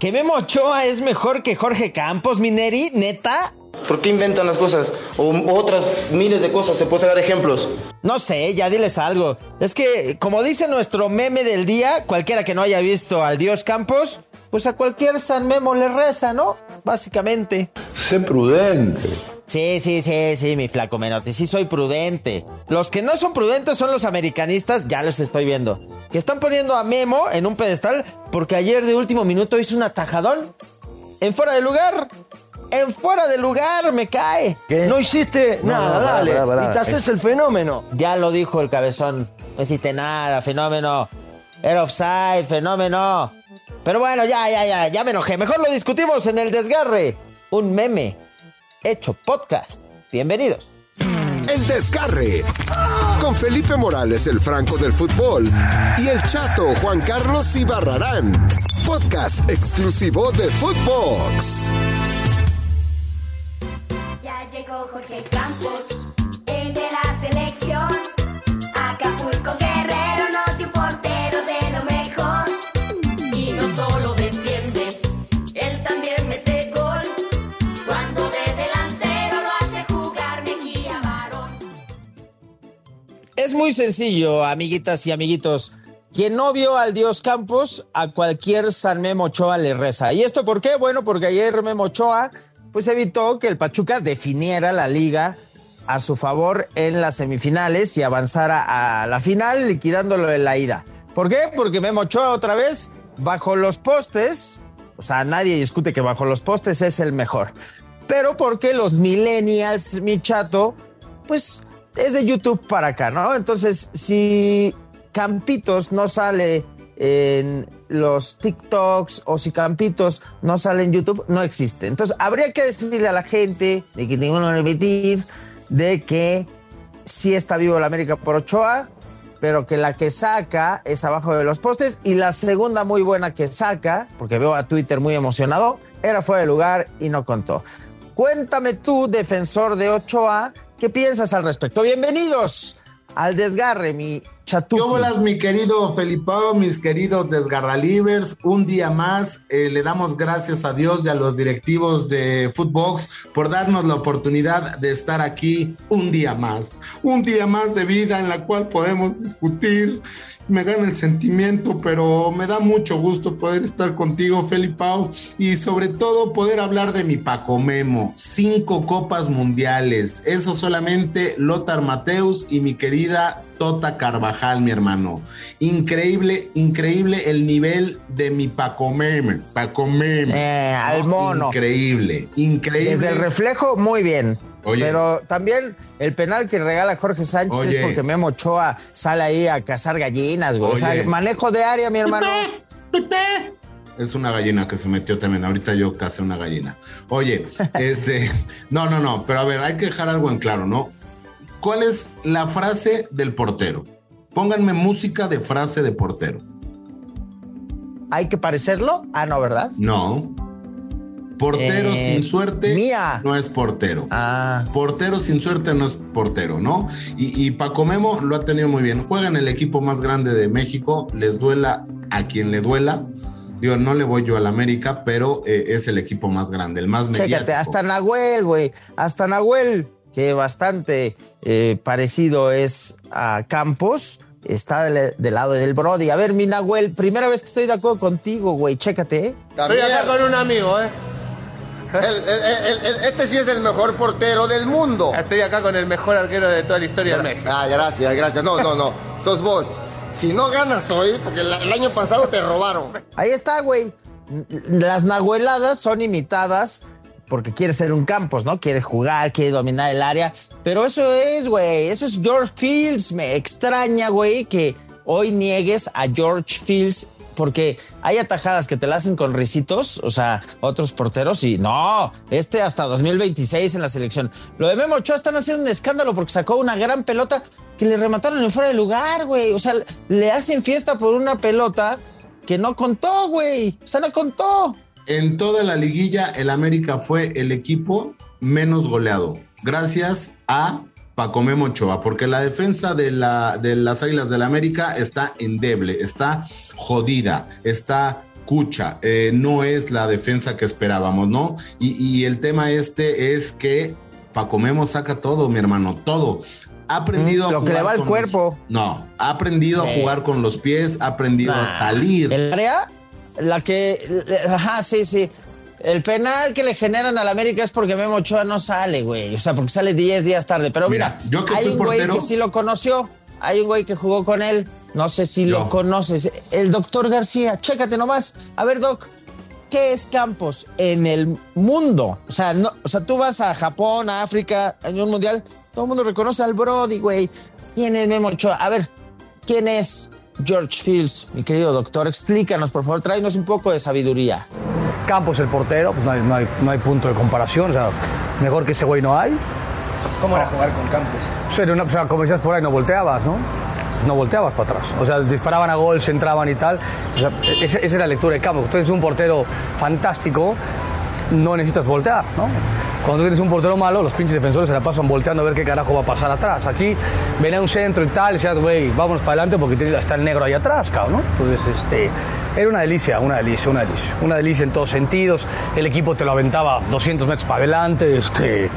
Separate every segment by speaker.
Speaker 1: ¿Que Memo Ochoa es mejor que Jorge Campos, Mineri? ¿Neta?
Speaker 2: ¿Por qué inventan las cosas? O otras miles de cosas, te puedo dar ejemplos.
Speaker 1: No sé, ya diles algo. Es que, como dice nuestro meme del día, cualquiera que no haya visto al Dios Campos, pues a cualquier San Memo le reza, ¿no? Básicamente.
Speaker 3: Sé prudente.
Speaker 1: Sí, sí, sí, sí, mi flaco Menotti, sí soy prudente. Los que no son prudentes son los americanistas, ya los estoy viendo. Que están poniendo a Memo en un pedestal porque ayer de último minuto hizo un atajadón. En fuera de lugar. En fuera de lugar, me cae.
Speaker 4: No hiciste nada, dale. Y te haces el fenómeno.
Speaker 1: Ya lo dijo el cabezón. No hiciste nada, fenómeno. Era offside, fenómeno. Pero bueno, ya, ya, ya, ya me enojé. Mejor lo discutimos en el desgarre. Un meme hecho podcast. Bienvenidos.
Speaker 5: El desgarre. Con Felipe Morales, el Franco del fútbol. Y el chato Juan Carlos Ibarrarán. Podcast exclusivo de Footbox.
Speaker 6: Ya llegó Jorge Campos,
Speaker 1: muy sencillo, amiguitas y amiguitos. Quien no vio al Dios Campos, a cualquier San Memo le reza. ¿Y esto por qué? Bueno, porque ayer Memo Ochoa pues evitó que el Pachuca definiera la liga a su favor en las semifinales y avanzara a la final liquidándolo en la ida. ¿Por qué? Porque Memo Ochoa otra vez bajo los postes, o sea, nadie discute que bajo los postes es el mejor. Pero porque los millennials, mi chato, pues es de YouTube para acá, ¿no? Entonces, si Campitos no sale en los TikToks o si Campitos no sale en YouTube, no existe. Entonces, habría que decirle a la gente de que ninguno repetir de que sí está vivo el América por Ochoa, pero que la que saca es abajo de los postes y la segunda muy buena que saca, porque veo a Twitter muy emocionado, era fuera de lugar y no contó. Cuéntame tú, defensor de Ochoa, ¿qué piensas al respecto? Bienvenidos al desgarre, mi chatuki.
Speaker 7: ¿Cómo mi querido Felipao, mis queridos desgarralivers? Un día más eh, le damos gracias a Dios y a los directivos de Footbox por darnos la oportunidad de estar aquí un día más. Un día más de vida en la cual podemos discutir. Me gana el sentimiento, pero me da mucho gusto poder estar contigo, Felipao, y sobre todo poder hablar de mi Paco Memo. Cinco copas mundiales. Eso solamente Lothar Mateus y mi querida Tota Carvajal, mi hermano. Increíble, increíble el nivel de mi Paco Meme. Paco Meme.
Speaker 1: Eh, al mono.
Speaker 7: Increíble, increíble.
Speaker 1: Desde el reflejo, muy bien.
Speaker 7: Oye.
Speaker 1: Pero también el penal que regala Jorge Sánchez es porque Memo Ochoa sale ahí a cazar gallinas, güey. O sea, manejo de área, mi hermano.
Speaker 7: Es una gallina que se metió también. Ahorita yo casé una gallina. Oye, este, no, no, no, pero a ver, hay que dejar algo en claro, ¿no? ¿Cuál es la frase del portero? Pónganme música de frase de portero.
Speaker 1: ¿Hay que parecerlo? Ah, no, ¿verdad?
Speaker 7: No. Portero
Speaker 1: Eh,
Speaker 7: sin suerte
Speaker 1: mía.
Speaker 7: no es portero.
Speaker 1: Ah.
Speaker 7: Portero sin suerte no es portero, ¿no? Y, y Paco Memo lo ha tenido muy bien. Juega en el equipo más grande de México, les duela a quien le duela. Digo, no le voy yo al América, pero eh, es el equipo más grande, el más mediático.
Speaker 1: Chécate, hasta Nahuel, güey. Hasta Nahuel, que bastante eh, parecido es a Campos, está del, del lado del Brody. A ver, mi Nahuel, primera vez que estoy de acuerdo contigo, güey. Chécate, ¿eh?
Speaker 8: Estoy acá con un amigo, ¿eh?
Speaker 4: El- el- el- el- este sí es el mejor portero del mundo.
Speaker 8: Estoy acá con el mejor arquero de toda la historia de México.
Speaker 4: Ah, gracias, gracias. No, no, no. Sos vos. Si no ganas hoy, porque el, el año pasado te robaron.
Speaker 1: Ahí está, güey. Las nahueladas son imitadas porque quiere ser un Campos, ¿no? Quiere jugar, quiere dominar el área. Pero eso es, güey. Eso es George Fields. Me extraña, güey, que hoy niegues a George Fields porque hay atajadas que te la hacen con risitos, o sea, otros porteros y no, este hasta 2026 en la selección. Lo de Memo Ochoa están haciendo un escándalo porque sacó una gran pelota que le remataron en fuera de lugar, güey. O sea, le hacen fiesta por una pelota que no contó, güey. O sea, no contó.
Speaker 7: En toda la liguilla, el América fue el equipo menos goleado, gracias a Paco Memo Ochoa, porque la defensa de, la, de las Águilas del América está endeble, está jodida, está Cucha, eh, no es la defensa que esperábamos, ¿no? Y, y el tema este es que Paco Memo saca todo, mi hermano, todo. Ha aprendido a
Speaker 1: Lo que le
Speaker 7: jugar
Speaker 1: va al
Speaker 7: con
Speaker 1: cuerpo.
Speaker 7: los- no, ha aprendido a jugar con los pies, ha aprendido a salir.
Speaker 1: El área, la que. Ajá, sí, sí. El penal que le generan al América es porque Memo Ochoa no sale, güey. O sea, porque sale 10 días tarde. Pero mira,
Speaker 7: Mira, yo que
Speaker 1: hay un güey
Speaker 7: portero-
Speaker 1: que sí lo conoció. Hay un güey que jugó con él. No sé si
Speaker 7: Yo.
Speaker 1: lo conoces. El doctor García. Chécate nomás. A ver, Doc. ¿Qué es Campos en el mundo? O sea, no, o sea, tú vas a Japón, a África, en un mundial, todo el mundo reconoce al Brody, güey. ¿Quién es Memo Ochoa? A ver, ¿quién es George Fields, mi querido doctor? Explícanos, por favor, tráenos un poco de sabiduría.
Speaker 3: Campos, el portero, pues no hay, no hay- no hay punto de comparación. O sea, mejor que ese güey no hay.
Speaker 9: ¿Cómo era jugar con Campos?
Speaker 3: O sea, una- o sea, como decías por ahí, no volteabas, ¿no? Pues no volteabas para atrás. O sea, disparaban a gol, se entraban y tal. O sea, esa, esa es la lectura de Campos. Tú eres un portero fantástico, no necesitas voltear, ¿no? Cuando tienes un portero malo, los pinches defensores se la pasan volteando a ver qué carajo va a pasar atrás. Aquí venía un centro y tal, y decías, güey, vámonos para adelante porque está el negro ahí atrás, cabrón, ¿no? Entonces, este, era una delicia, una delicia, una delicia. Una delicia en todos sentidos. El equipo te lo aventaba 200 metros para adelante, este...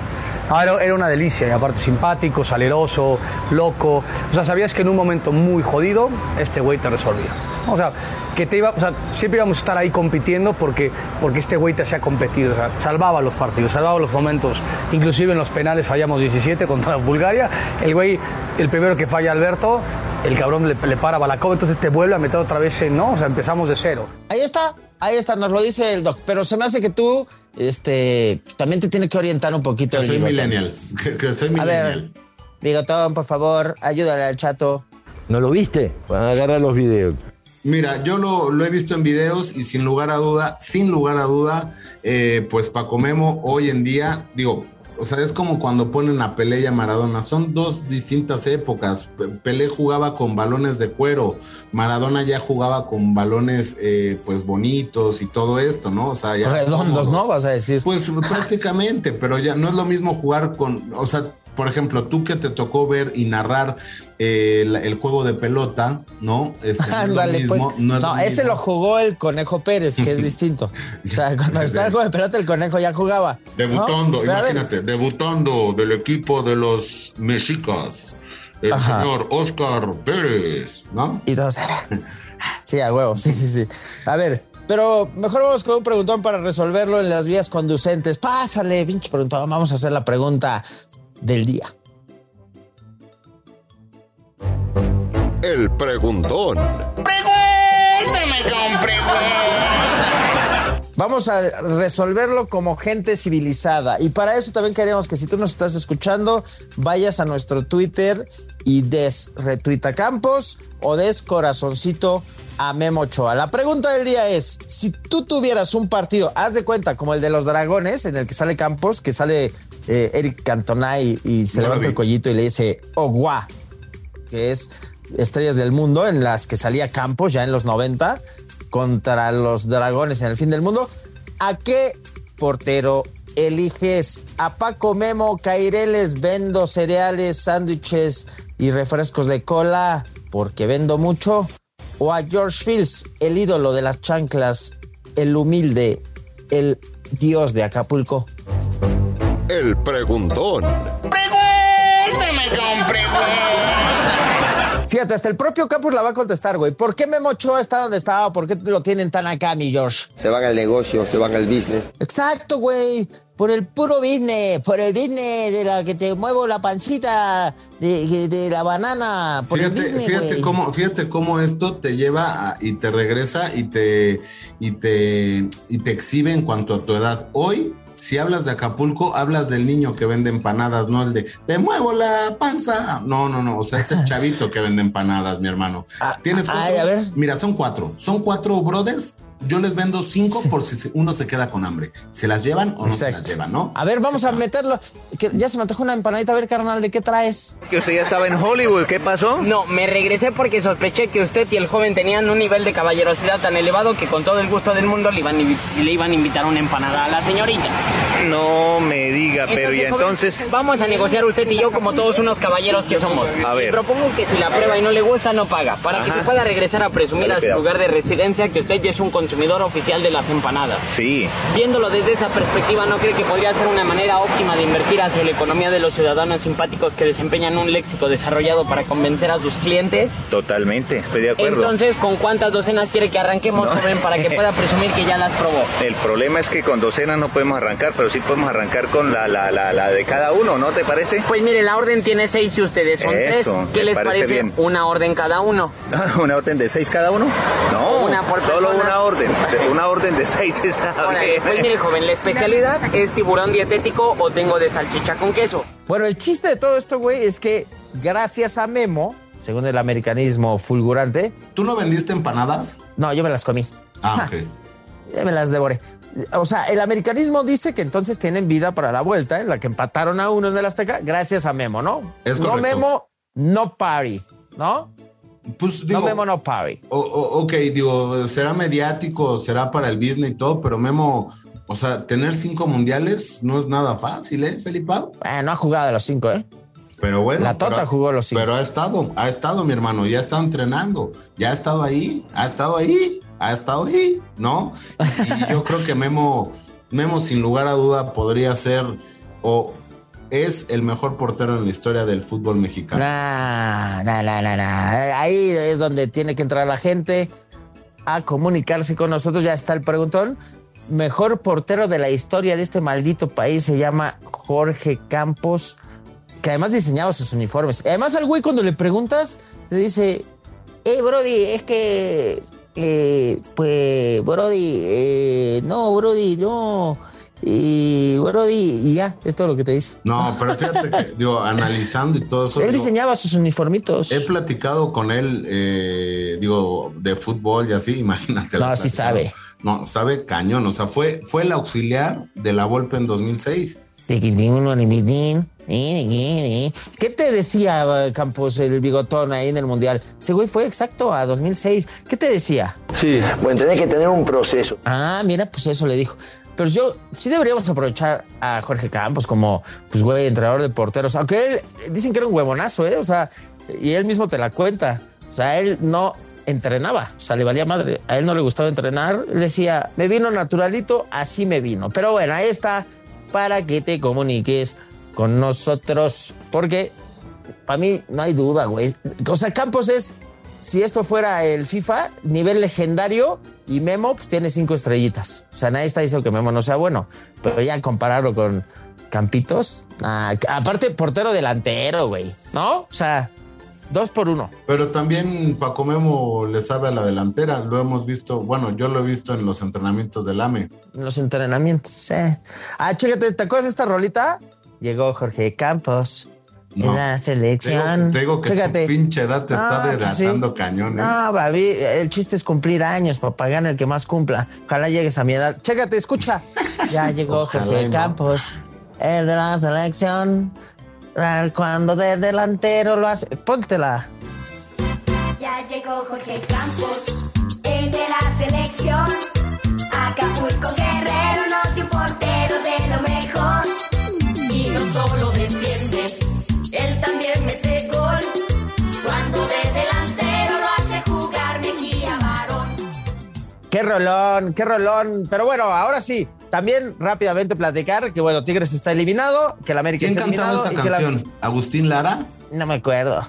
Speaker 3: no, era, una delicia, y aparte simpático, saleroso, loco. O sea, sabías que en un momento muy jodido, este güey te resolvía. O sea, que te iba, o sea, siempre íbamos a estar ahí compitiendo porque, porque este güey te hacía competir. O sea, salvaba los partidos, salvaba los momentos. Inclusive en los penales fallamos 17 contra Bulgaria. El güey, el primero que falla Alberto, el cabrón le, le para Balacova, entonces te vuelve a meter otra vez en, ¿no? O sea, empezamos de cero.
Speaker 1: Ahí está, ahí está, nos lo dice el doc. Pero se me hace que tú, este, también te tiene que orientar un poquito.
Speaker 7: Que soy
Speaker 1: bigotón.
Speaker 7: millennial. Que, que soy
Speaker 1: A ver,
Speaker 7: millennial.
Speaker 1: Bigotón, por favor, ayúdale al chato.
Speaker 10: ¿No lo viste? Van a agarrar los videos.
Speaker 7: Mira, yo lo, lo he visto en videos y sin lugar a duda, sin lugar a duda, eh, pues Paco Memo hoy en día, digo, o sea, es como cuando ponen a Pelé y a Maradona, son dos distintas épocas. Pe- Pelé jugaba con balones de cuero, Maradona ya jugaba con balones eh, pues bonitos y todo esto, ¿no? O sea, ya
Speaker 1: Redondos, ¿no? Vas a decir.
Speaker 7: Pues prácticamente, pero ya no es lo mismo jugar con, o sea, por ejemplo, tú que te tocó ver y narrar eh, el juego de pelota, ¿no? Este, no es lo
Speaker 1: Ándale,
Speaker 7: mismo,
Speaker 1: pues.
Speaker 7: no
Speaker 1: No,
Speaker 7: es lo
Speaker 1: ese
Speaker 7: mismo.
Speaker 1: lo jugó el Conejo Pérez, que es distinto. O sea, cuando estaba el juego de pelota, el Conejo ya jugaba. ¿no?
Speaker 7: Debutando, imagínate, debutando del equipo de los mexicas, el
Speaker 1: Ajá.
Speaker 7: señor Oscar Pérez, ¿no?
Speaker 1: Y todos, sí, a huevo, sí, sí, sí. A ver, pero mejor vamos con un preguntón para resolverlo en las vías conducentes. Pásale, pinche preguntón. Vamos a hacer la pregunta del día.
Speaker 5: El preguntón.
Speaker 1: Vamos a resolverlo como gente civilizada. Y para eso también queremos que si tú nos estás escuchando, vayas a nuestro Twitter y des retweet a Campos o des corazoncito a Memo Ochoa. La pregunta del día es, si tú tuvieras un partido, haz de cuenta como el de los dragones, en el que sale Campos, que sale eh, Eric Cantona y, y se
Speaker 7: No
Speaker 1: levanta el collito y le dice, Ogua, que es Estrellas del Mundo, en las que salía Campos ya en los 90 contra los Dragones en el fin del mundo. ¿A qué portero eliges? ¿A Paco Memo, Caireles, vendo cereales, sándwiches y refrescos de cola porque vendo mucho? ¿O a George Fields, el ídolo de las chanclas, el humilde, el dios de Acapulco?
Speaker 5: El preguntón.
Speaker 1: Fíjate, hasta el propio Campos la va a contestar, güey. ¿Por qué Memo Ochoa está donde estaba? ¿Por qué lo tienen tan acá, mi George?
Speaker 4: Se van al negocio, se van al business.
Speaker 1: Exacto, güey. Por el puro business, por el business de la que te muevo la pancita de, de la banana, por el
Speaker 7: Fíjate,
Speaker 1: business,
Speaker 7: fíjate
Speaker 1: güey.
Speaker 7: cómo, fíjate cómo esto te lleva a- y te regresa y te, y te, y te exhibe en cuanto a tu edad. Hoy, si hablas de Acapulco, hablas del niño que vende empanadas, no el de te muevo la panza. No, no, no. O sea, es el chavito que vende empanadas, mi hermano. Tienes
Speaker 1: ay,
Speaker 7: cuatro.
Speaker 1: a ver.
Speaker 7: Mira, son cuatro. Son cuatro brothers. Yo les vendo cinco por si uno se queda con hambre. ¿Se las llevan o no se las llevan, no?
Speaker 1: A ver, vamos a meterlo. Que ya se me antojó una empanadita. A ver, carnal, ¿de qué traes?
Speaker 11: Que usted ya estaba en Hollywood, ¿qué pasó?
Speaker 12: No, me regresé porque sospeché que usted y el joven tenían un nivel de caballerosidad tan elevado que con todo el gusto del mundo le iban, le iban a invitar una empanada a la señorita.
Speaker 11: No me diga, pero y
Speaker 12: joven,
Speaker 11: entonces...
Speaker 12: Vamos a negociar usted y yo como todos unos caballeros que somos.
Speaker 11: A ver.
Speaker 12: Le propongo que si la prueba y no le gusta, no paga. Para que se pueda regresar a presumir a su
Speaker 11: cuidado.
Speaker 12: lugar de residencia que usted ya es un consumidor consumidor oficial de las empanadas.
Speaker 11: Sí.
Speaker 12: Viéndolo desde esa perspectiva, ¿no cree que podría ser una manera óptima de invertir hacia la economía de los ciudadanos simpáticos que desempeñan un léxico desarrollado para convencer a sus clientes?
Speaker 11: Totalmente, estoy de acuerdo.
Speaker 12: Entonces, ¿con cuántas docenas quiere que arranquemos,
Speaker 11: No.
Speaker 12: joven, para que pueda presumir que ya las probó?
Speaker 11: El problema es que con docenas no podemos arrancar, pero sí podemos arrancar con la, la, la, la de cada uno, ¿no te parece?
Speaker 12: Pues mire, la orden tiene seis y ustedes son tres. ¿Qué les
Speaker 11: parece
Speaker 12: parece
Speaker 11: bien.
Speaker 12: una orden cada uno?
Speaker 11: ¿Una orden de seis cada uno? No,
Speaker 12: Una por
Speaker 11: solo una orden. Una orden de seis está
Speaker 12: Órale,
Speaker 11: bien.
Speaker 12: pues mire, joven, la especialidad es tiburón dietético o tengo de salchicha con queso.
Speaker 1: Bueno, el chiste de todo esto, güey, es que gracias a Memo, según el americanismo fulgurante,
Speaker 7: ¿Tú no vendiste empanadas?
Speaker 1: no, yo me las comí.
Speaker 7: Ah, ok.
Speaker 1: Me las devoré. O sea, el americanismo dice que entonces tienen vida para la vuelta, en la que empataron a uno en el Azteca, gracias a Memo, ¿no?
Speaker 7: Es
Speaker 1: no. Memo, no party, ¿no?
Speaker 7: Pues digo,
Speaker 1: no Memo, no
Speaker 7: o- ok, digo, será mediático, será para el business y todo, pero Memo, o sea, tener cinco mundiales no es nada fácil, ¿eh, Felipe?
Speaker 1: Eh, no ha jugado de los cinco, ¿eh?
Speaker 7: Pero bueno.
Speaker 1: La Tota
Speaker 7: pero-
Speaker 1: jugó los cinco.
Speaker 7: Pero ha estado, ha estado, mi hermano, ya está entrenando, ya ha estado ahí, ha estado ahí, ha estado ahí, ¿no? Y yo creo que Memo, Memo sin lugar a duda podría ser o es el mejor portero en la historia del fútbol mexicano.
Speaker 1: Nah, nah, nah. Ahí es donde tiene que entrar la gente a comunicarse con nosotros. Ya está el preguntón. Mejor portero de la historia de este maldito país se llama Jorge Campos, que además diseñaba sus uniformes. Además, al güey cuando le preguntas, te dice, eh, Brody, es que, eh, pues, Brody, eh, no, Brody, no, y Brody, y ya, es todo lo que te dice.
Speaker 7: No, pero fíjate que, digo, analizando y todo eso.
Speaker 1: Él
Speaker 7: digo,
Speaker 1: diseñaba sus uniformitos.
Speaker 7: He platicado con él, eh, digo, de fútbol y así, imagínate.
Speaker 1: No, sí sabe.
Speaker 7: No, sabe cañón, o sea, fue, fue el auxiliar de la Volpe en 2006.
Speaker 1: ¿Qué te decía Campos, el bigotón ahí en el Mundial? Ese güey fue exacto a 2006. ¿Qué te decía?
Speaker 10: Sí, bueno, tenés que tener un proceso.
Speaker 1: Ah, mira, pues eso le dijo. Pero yo sí deberíamos aprovechar a Jorge Campos como, pues, güey, entrenador de porteros. Aunque él, dicen que era un huevonazo, ¿eh? O sea, y él mismo te la cuenta. O sea, él no entrenaba, o sea, le valía madre. A él no le gustaba entrenar. Le decía, me vino naturalito, así me vino. Pero bueno, ahí está para que te comuniques con nosotros. Porque para mí no hay duda, güey. O sea, Campos es, si esto fuera el FIFA, nivel legendario y Memo, pues tiene cinco estrellitas. O sea, nadie está diciendo que Memo no sea bueno, pero ya compararlo con Campitos, ah, aparte portero delantero, güey, ¿no? O sea, dos por uno.
Speaker 7: Pero también Paco Memo le sabe a la delantera, lo hemos visto, bueno, yo lo he visto en los entrenamientos del AME.
Speaker 1: En los entrenamientos, eh. Ah, chécate, ¿te acuerdas de esta rolita? Llegó Jorge Campos
Speaker 7: No.
Speaker 1: en la selección.
Speaker 7: Te digo que
Speaker 1: Chécate.
Speaker 7: su pinche edad te está
Speaker 1: Ah, pues sí.
Speaker 7: desgastando cañón. ¿eh?
Speaker 1: No, baby, el chiste es cumplir años, papá, gana el que más cumpla. Ojalá llegues a mi edad. Chécate, escucha. Ya llegó Jorge
Speaker 7: no.
Speaker 1: Campos, el de la selección. Cuando de delantero lo hace. Póntela.
Speaker 6: Ya llegó Jorge Campos,
Speaker 1: Qué rolón, qué rolón. Pero bueno, ahora sí, también rápidamente platicar que bueno, Tigres está eliminado, que el América
Speaker 7: ¿Quién
Speaker 1: está
Speaker 7: cantaba
Speaker 1: eliminado.
Speaker 7: esa
Speaker 1: la-
Speaker 7: canción? ¿Agustín Lara?
Speaker 1: No me acuerdo.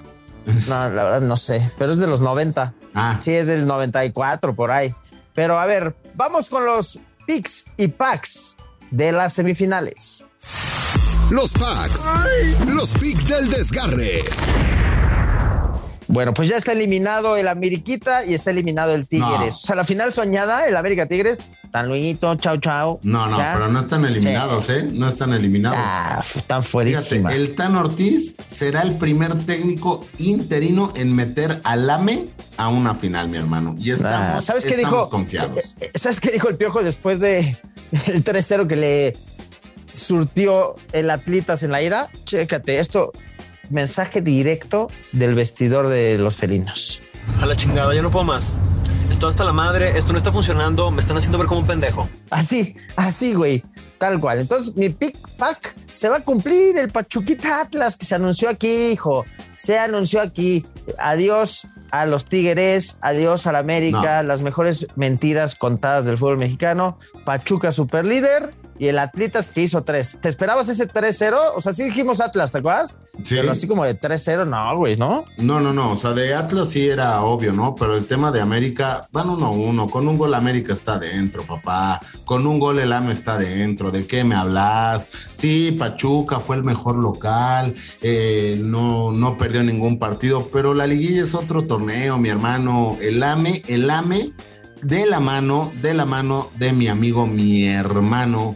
Speaker 1: No, la verdad no sé, pero es de los 90.
Speaker 7: Ah.
Speaker 1: Sí, es del 94 por ahí. Pero a ver, vamos con los picks y packs de las semifinales.
Speaker 5: Los packs. Los picks del desgarre.
Speaker 1: Bueno, pues ya está eliminado el Ameriquita y está eliminado el Tigres.
Speaker 7: No.
Speaker 1: O sea, la final soñada, el América Tigres, tan luñito, chau, chau.
Speaker 7: No, no,
Speaker 1: Ya.
Speaker 7: pero no están eliminados,
Speaker 1: Sí.
Speaker 7: ¿eh? No están eliminados.
Speaker 1: Ah, están
Speaker 7: Fíjate,
Speaker 1: fuerísima.
Speaker 7: el Tan Ortiz será el primer técnico interino en meter al AME a una final, mi hermano. Y estamos,
Speaker 1: Ah, ¿Sabes qué
Speaker 7: estamos
Speaker 1: dijo?
Speaker 7: confiados.
Speaker 1: Eh, ¿Sabes qué dijo el Piojo después de el 3-0 que le surtió el Atlitas en la ida? Chécate, esto, mensaje directo del vestidor de los felinos.
Speaker 13: A la chingada, ya no puedo más. Esto hasta la madre, esto no está funcionando, me están haciendo ver como un pendejo.
Speaker 1: Así, así, güey. Tal cual. Entonces, mi pick pack se va a cumplir. El Pachuquita Atlas que se anunció aquí, hijo. Se anunció aquí. Adiós, a los Tigres, adiós a la América, las mejores mentiras contadas del fútbol mexicano, Pachuca super líder y el Atletas que hizo tres. ¿Te esperabas ese 3-0? O sea, sí dijimos Atlas, ¿te acuerdas?
Speaker 7: Sí.
Speaker 1: Pero así como de 3-0, no, güey, ¿no?
Speaker 7: No, no, no. O sea, de Atlas sí era obvio, ¿no? Pero el tema de América, van uno a uno. Con un gol América está dentro, papá. Con un gol el AME está dentro. ¿De qué me hablas? Sí, Pachuca fue el mejor local. eh, no, no perdió ningún partido. Pero la liguilla es otro torneo, mi hermano. El AME, el AME de la mano, de la mano de mi amigo, mi hermano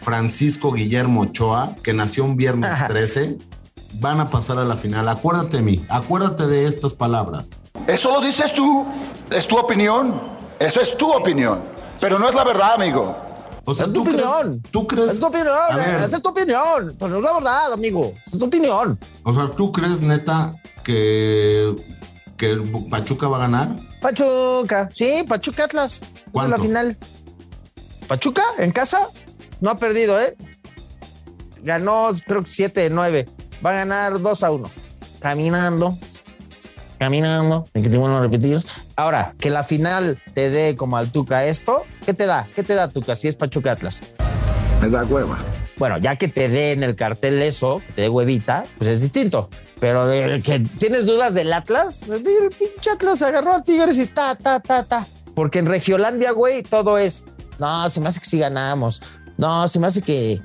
Speaker 7: Francisco Guillermo Ochoa, que nació un viernes 13, van a pasar a la final. Acuérdate de mí, acuérdate de estas palabras.
Speaker 14: Eso lo dices tú, es tu opinión. Eso es tu opinión. Pero no es la verdad, amigo.
Speaker 7: O sea,
Speaker 1: es tu
Speaker 7: ¿tú crees-
Speaker 1: opinión.
Speaker 7: ¿Tú crees?
Speaker 1: Es tu opinión,
Speaker 7: ver.
Speaker 1: eh, esa es tu opinión. Pero no es la verdad, amigo. Es tu opinión.
Speaker 7: O sea, ¿tú crees, neta, que, que el Pachuca va a ganar?
Speaker 1: Pachuca, sí, Pachuca Atlas. Esa es
Speaker 7: ¿Cuánto?
Speaker 1: la final. Pachuca en casa no ha perdido, ¿eh? Ganó, creo que 7 de 9. Va a ganar 2 a 1. Caminando. Caminando. En que te vuelvo a repetir. Ahora, que la final te dé como al Tuca esto, ¿qué te da? ¿Qué te da Tuca si es Pachuca Atlas?
Speaker 14: Me da hueva.
Speaker 1: Bueno, ya que te dé en el cartel eso, que te dé huevita, pues es distinto. Pero de que tienes dudas del Atlas, el pinche Atlas agarró a Tigres y ta, ta, ta, ta. Porque en Regiolandia, güey, todo es, no, se me hace que sí ganamos. No, se me hace que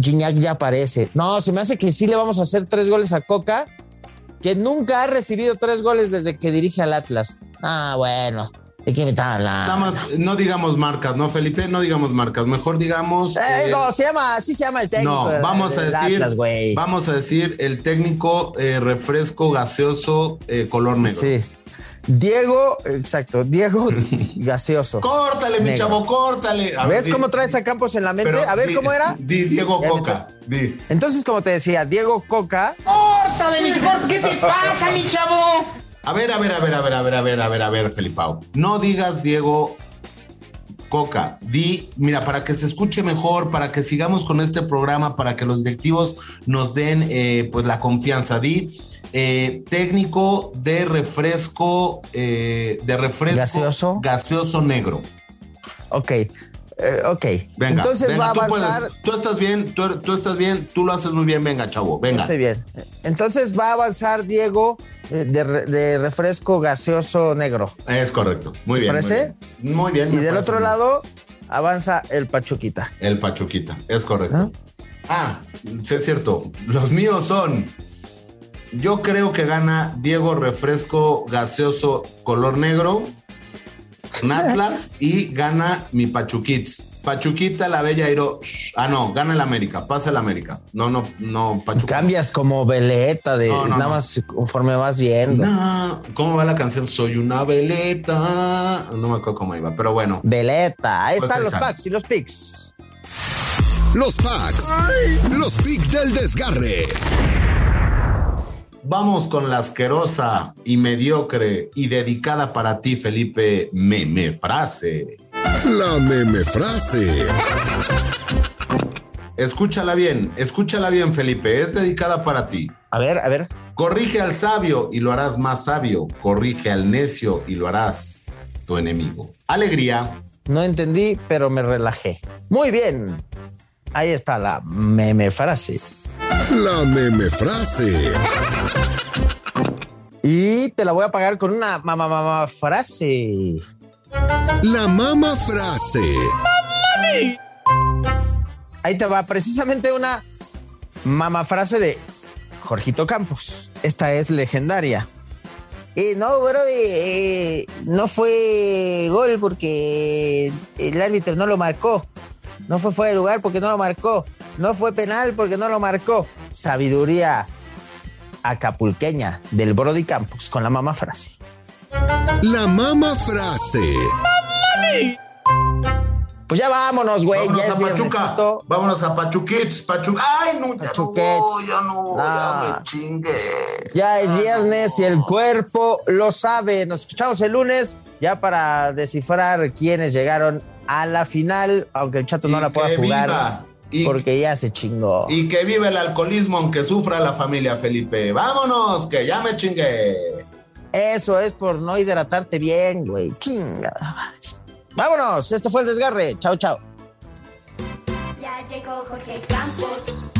Speaker 1: Gignac ya aparece. No, se me hace que sí le vamos a hacer tres goles a Coca, que nunca ha recibido tres goles desde que dirige al Atlas. Ah, bueno, hay que invitar a la...
Speaker 7: Nada más, no digamos marcas, ¿no, Felipe? No digamos marcas. Mejor digamos.
Speaker 1: Eh,
Speaker 7: eh,
Speaker 1: no, se llama, así se llama el técnico.
Speaker 7: No, vamos a decir,
Speaker 1: Atlas, güey.
Speaker 7: vamos a decir el técnico eh, refresco gaseoso eh, color negro.
Speaker 1: Sí. Diego, exacto, Diego gaseoso.
Speaker 7: Córtale, mi
Speaker 1: Negro.
Speaker 7: chavo, córtale. A ver,
Speaker 1: ¿Ves
Speaker 7: di-
Speaker 1: cómo traes a Campos en la mente?
Speaker 7: pero
Speaker 1: a ver
Speaker 7: di-
Speaker 1: cómo era.
Speaker 7: Di Diego Coca. Di.
Speaker 1: Entonces, como te decía, Diego Coca.
Speaker 15: ¡Córtale, mi chavo! ¿Qué te pasa, mi chavo?
Speaker 7: A ver, a ver, a ver, a ver, a ver, a ver, a ver, a ver, Felipao. No digas Diego Coca. Di, mira, para que se escuche mejor, para que sigamos con este programa, para que los directivos nos den eh, pues la confianza. Di eh, técnico de refresco, eh, de refresco
Speaker 1: Gaseoso.
Speaker 7: gaseoso negro.
Speaker 1: Ok, eh, ok.
Speaker 7: Venga,
Speaker 1: Entonces
Speaker 7: venga,
Speaker 1: va a
Speaker 7: tú
Speaker 1: avanzar.
Speaker 7: puedes. Tú estás bien, tú, tú estás bien, tú lo haces muy bien. Venga, chavo, venga.
Speaker 1: Estoy bien. Entonces va a avanzar Diego eh, de, re- de refresco gaseoso negro.
Speaker 7: Es correcto. Muy bien.
Speaker 1: parece?
Speaker 7: bien. Muy bien.
Speaker 1: Y del otro
Speaker 7: bien.
Speaker 1: lado avanza el Pachuquita.
Speaker 7: El Pachuquita, es correcto. Ah, sí es cierto. Los míos son. Yo creo que gana Diego Refresco Gaseoso Color Negro, con Atlas y gana mi Pachuquits. Pachuquita, la Bella Airo. Ah, no, gana el América, pasa el América. No, no, no, Pachuca.
Speaker 1: Cambias como veleta de
Speaker 7: No, no,
Speaker 1: nada
Speaker 7: no.
Speaker 1: más conforme vas viendo.
Speaker 7: No, ¿Cómo va la canción? Soy una veleta. No me acuerdo cómo iba, pero bueno.
Speaker 1: Veleta. Ahí
Speaker 7: Pues
Speaker 1: están los packs y los picks.
Speaker 5: Los packs. Los picks del desgarre.
Speaker 7: Vamos con la asquerosa y mediocre y dedicada para ti, Felipe, meme frase.
Speaker 5: La meme frase.
Speaker 7: Escúchala bien, escúchala bien, Felipe, es dedicada para ti.
Speaker 1: A ver, a ver.
Speaker 7: Corrige al sabio y lo harás más sabio. Corrige al necio y lo harás tu enemigo. Alegría.
Speaker 1: No entendí, pero me relajé. Muy bien. Ahí está la meme frase.
Speaker 5: La meme frase.
Speaker 1: Y te la voy a pagar con una mamá mamá frase.
Speaker 5: La mama frase.
Speaker 1: Ahí te va precisamente una mamá frase de Jorgito Campos. Esta es legendaria. Eh, no, bro, eh, no fue gol porque el árbitro no lo marcó. No fue fuera de lugar porque no lo marcó. No fue penal porque no lo marcó. Sabiduría acapulqueña del Brody Campos con la mamá frase.
Speaker 5: La mama frase.
Speaker 1: Pues ya vámonos, güey.
Speaker 7: Vámonos
Speaker 1: ya
Speaker 7: a Pachuca.
Speaker 1: viernesito.
Speaker 7: Vámonos a Pachuquits. Pachuca. Ay, no, ya
Speaker 1: Pachuquets.
Speaker 7: no, ya no,
Speaker 1: Ah.
Speaker 7: ya me chingué.
Speaker 1: Ya es viernes y el cuerpo lo sabe. Nos escuchamos el lunes ya para descifrar quiénes llegaron a la final, aunque el chato no la pueda jugar. Porque ya se chingó.
Speaker 7: Y que vive el alcoholismo aunque sufra la familia, Felipe. Vámonos, que ya me chingué.
Speaker 1: Eso es por no hidratarte bien, güey. Chinga. Vámonos, esto fue el desgarre. Chao, chao.
Speaker 6: Ya llegó Jorge Campos.